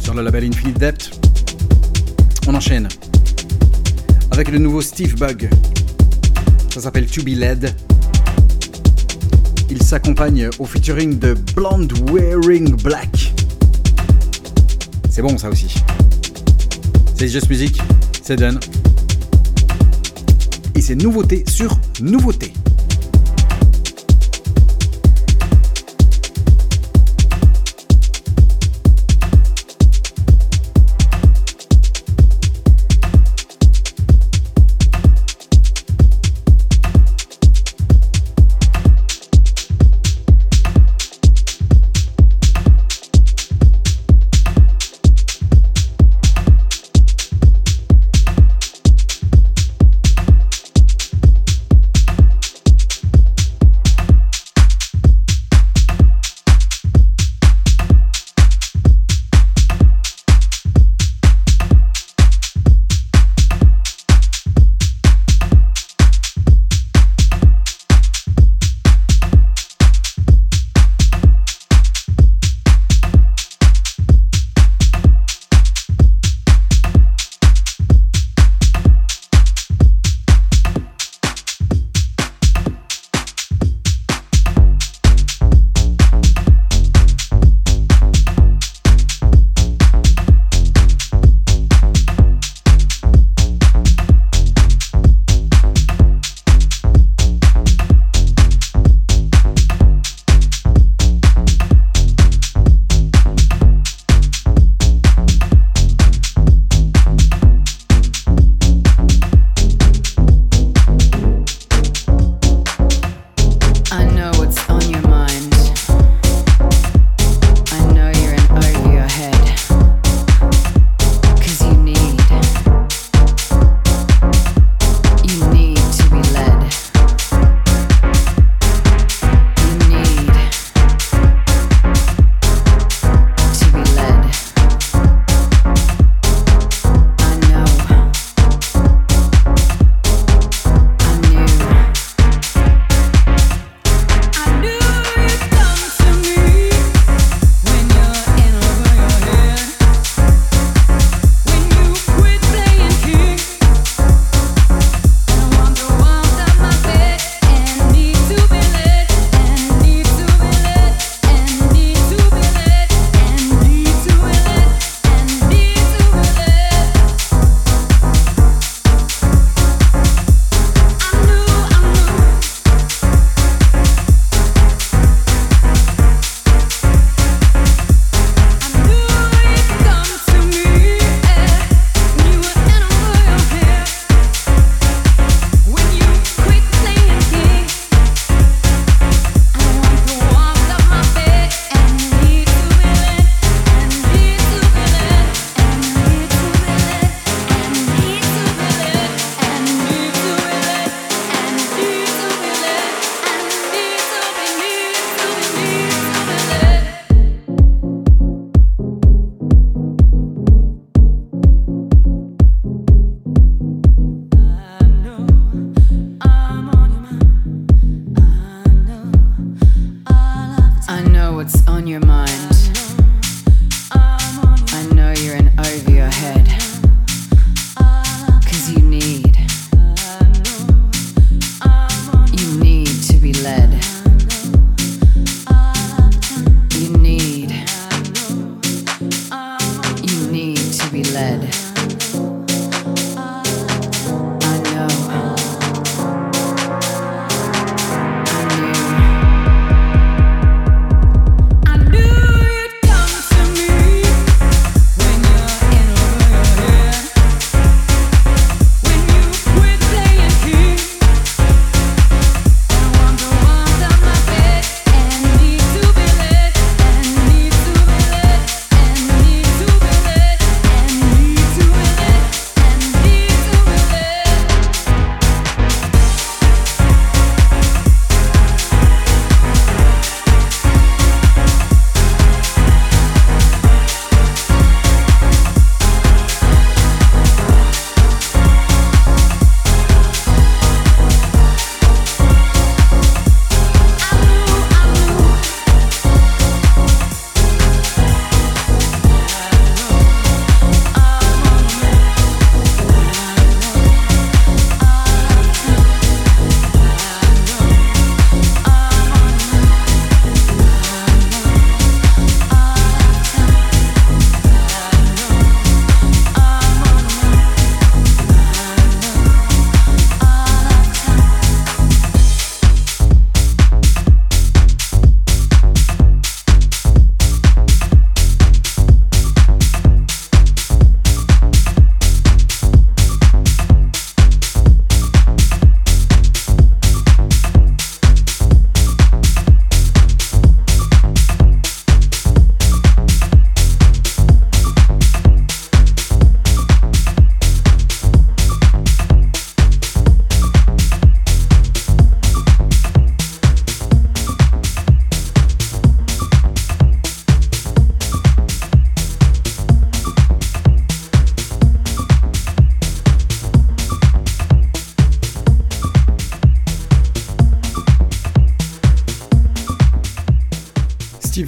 Sur le label Infinite Depth. On enchaîne avec le nouveau Steve Bug. Ça s'appelle To Be Led. Il s'accompagne au featuring de Blonde Wearing Black. C'est bon ça aussi. C'est Just Music, c'est done. Et c'est nouveauté sur nouveauté.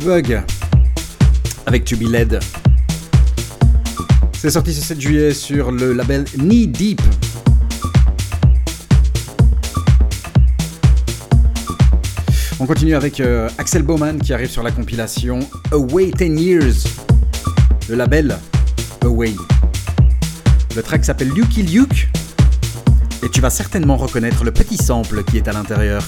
Bug avec To Be Led. C'est sorti ce 7 juillet sur le label Knee Deep. On continue avec euh, Axel Bowman qui arrive sur la compilation Away 10 Years. Le label Away. Le track s'appelle Lucky Luke. Et tu vas certainement reconnaître le petit sample qui est à l'intérieur.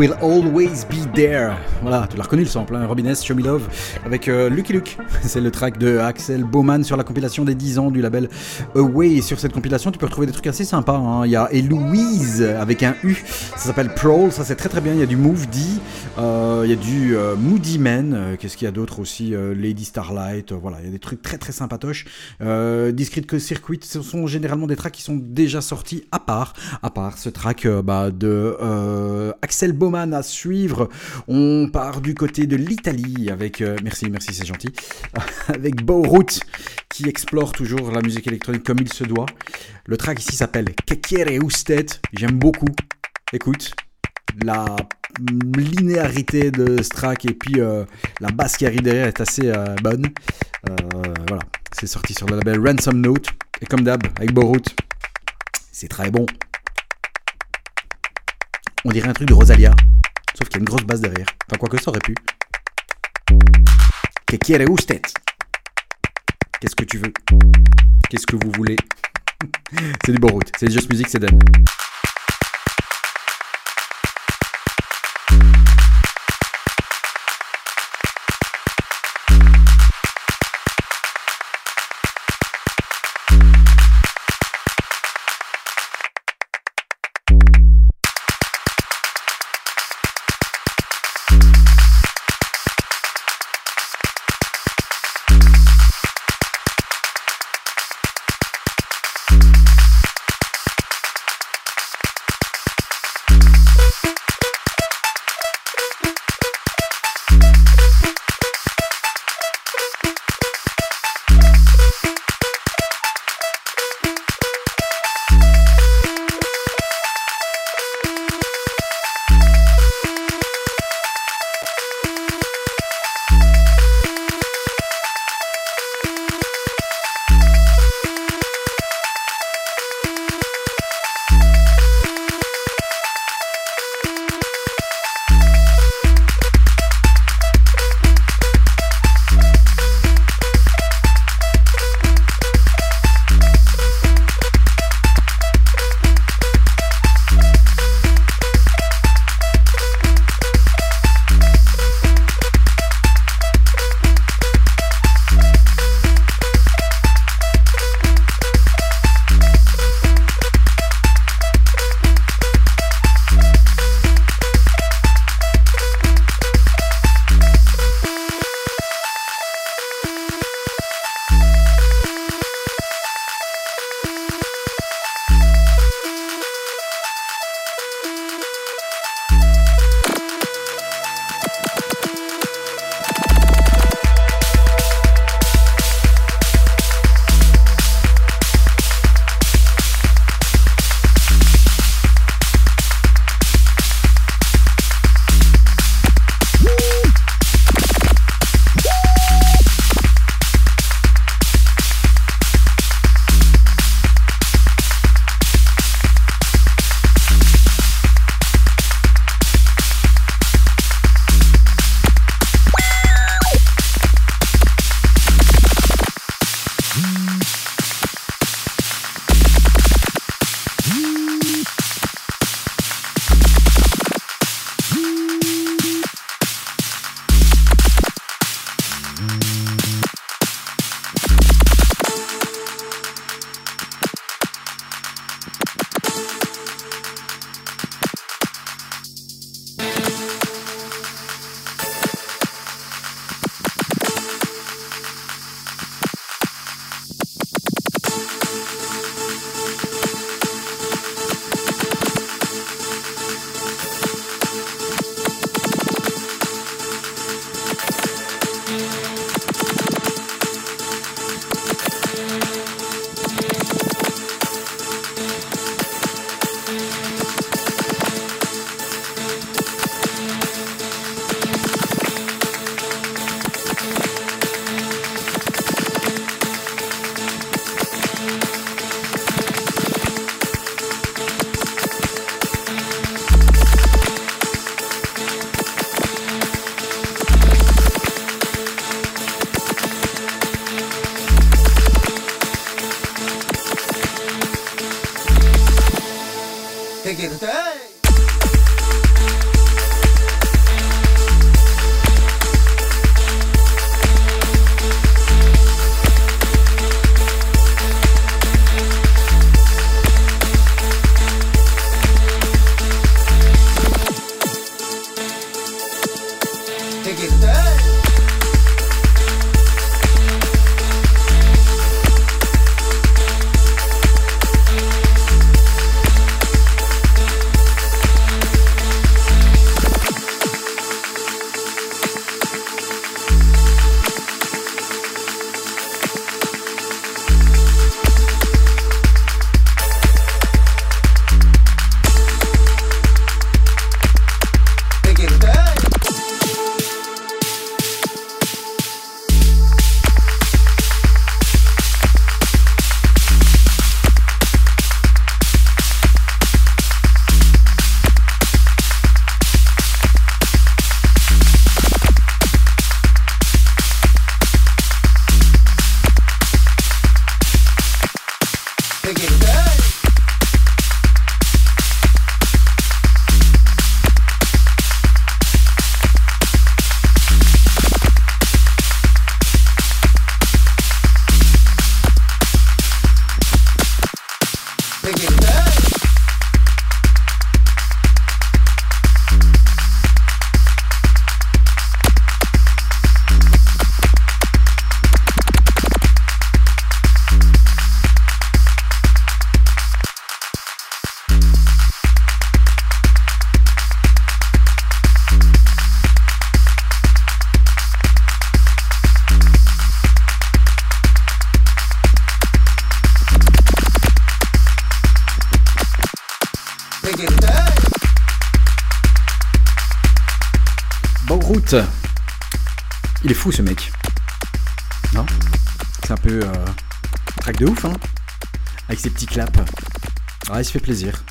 Will Always Be There. Voilà, tu l'as reconnu le sample, hein, Robin S. Show Me Love, avec euh, Lucky Luke. [laughs] C'est le track de Axel Bowman sur la compilation des 10 ans du label Away. Et sur cette compilation, tu peux retrouver des trucs assez sympas. hein. Il y a Eloise avec un U, ça s'appelle Prowl, ça c'est très très bien. Il y a du Move D, euh, il y a du euh, Moody Man, euh, qu'est-ce qu'il y a d'autre aussi Lady Starlight, voilà, il y a des trucs très très sympatoches. Discrete Circuit, ce sont généralement des tracks qui sont déjà sortis à part, à part ce track bah, de Axel Bowman à suivre. On part du côté de l'Italie avec, euh, merci, merci, c'est gentil, [laughs] avec Bowroot qui explore toujours la musique électronique comme il se doit. Le track ici s'appelle Kekere Usted, j'aime beaucoup. Écoute, la linéarité de ce track et puis euh, la basse qui arrive derrière est assez euh, bonne. Voilà, c'est sorti sur le label Ransom Note et comme d'hab avec Bowroot, c'est très bon. On dirait un truc de Rosalia, sauf qu'il y a une grosse basse derrière. Enfin, quoi que ça aurait pu. Que quiere usted? Qu'est-ce que tu veux? Qu'est-ce que vous voulez? [laughs] C'est du Bowroot, c'est Just Music, c'est Dan. que, que, que,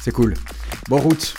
c'est cool. Bonne route.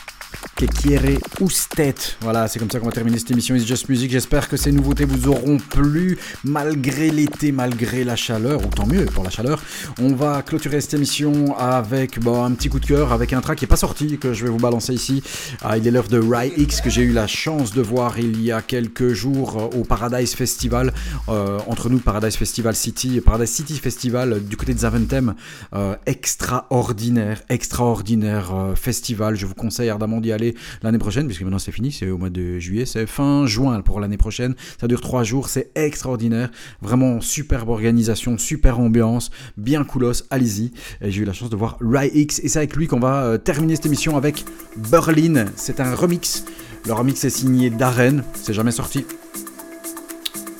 Quiere usted Voilà, c'est comme ça qu'on va terminer cette émission It's Just Music. J'espère que ces nouveautés vous auront plu malgré l'été, malgré la chaleur, ou tant mieux pour la chaleur. On va clôturer cette émission avec bon, un petit coup de cœur, avec un track qui n'est pas sorti, que je vais vous balancer ici. Ah, il est l'heure de Rai que j'ai eu la chance de voir il y a quelques jours euh, au Paradise Festival. Euh, entre nous, Paradise Festival City, Paradise City Festival euh, du côté de Zaventem. Euh, extraordinaire, extraordinaire euh, festival. Je vous conseille ardemment d'y aller l'année prochaine, puisque maintenant c'est fini, c'est au mois de juillet, c'est fin juin pour l'année prochaine. Ça dure trois jours, c'est extraordinaire. Vraiment superbe organisation, super ambiance, bien coolos, allez-y. J'ai eu la chance de voir Rai X, et c'est avec lui qu'on va euh, terminer cette émission avec Berlin. C'est un remix. Le remix est signé Darren, c'est jamais sorti.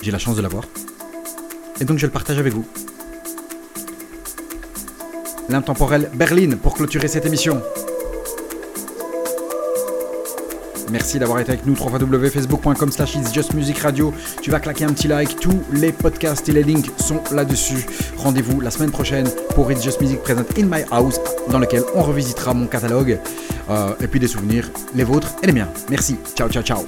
J'ai la chance de l'avoir. Et donc je le partage avec vous. L'intemporel Berlin pour clôturer cette émission. Merci d'avoir été avec nous, www.facebook.com slash It's Just Music Radio. Tu vas claquer un petit like, tous les podcasts et les links sont là-dessus. Rendez-vous la semaine prochaine pour It's Just Music Present in My House, dans lequel on revisitera mon catalogue, euh, et puis des souvenirs, les vôtres et les miens. Merci, ciao ciao ciao.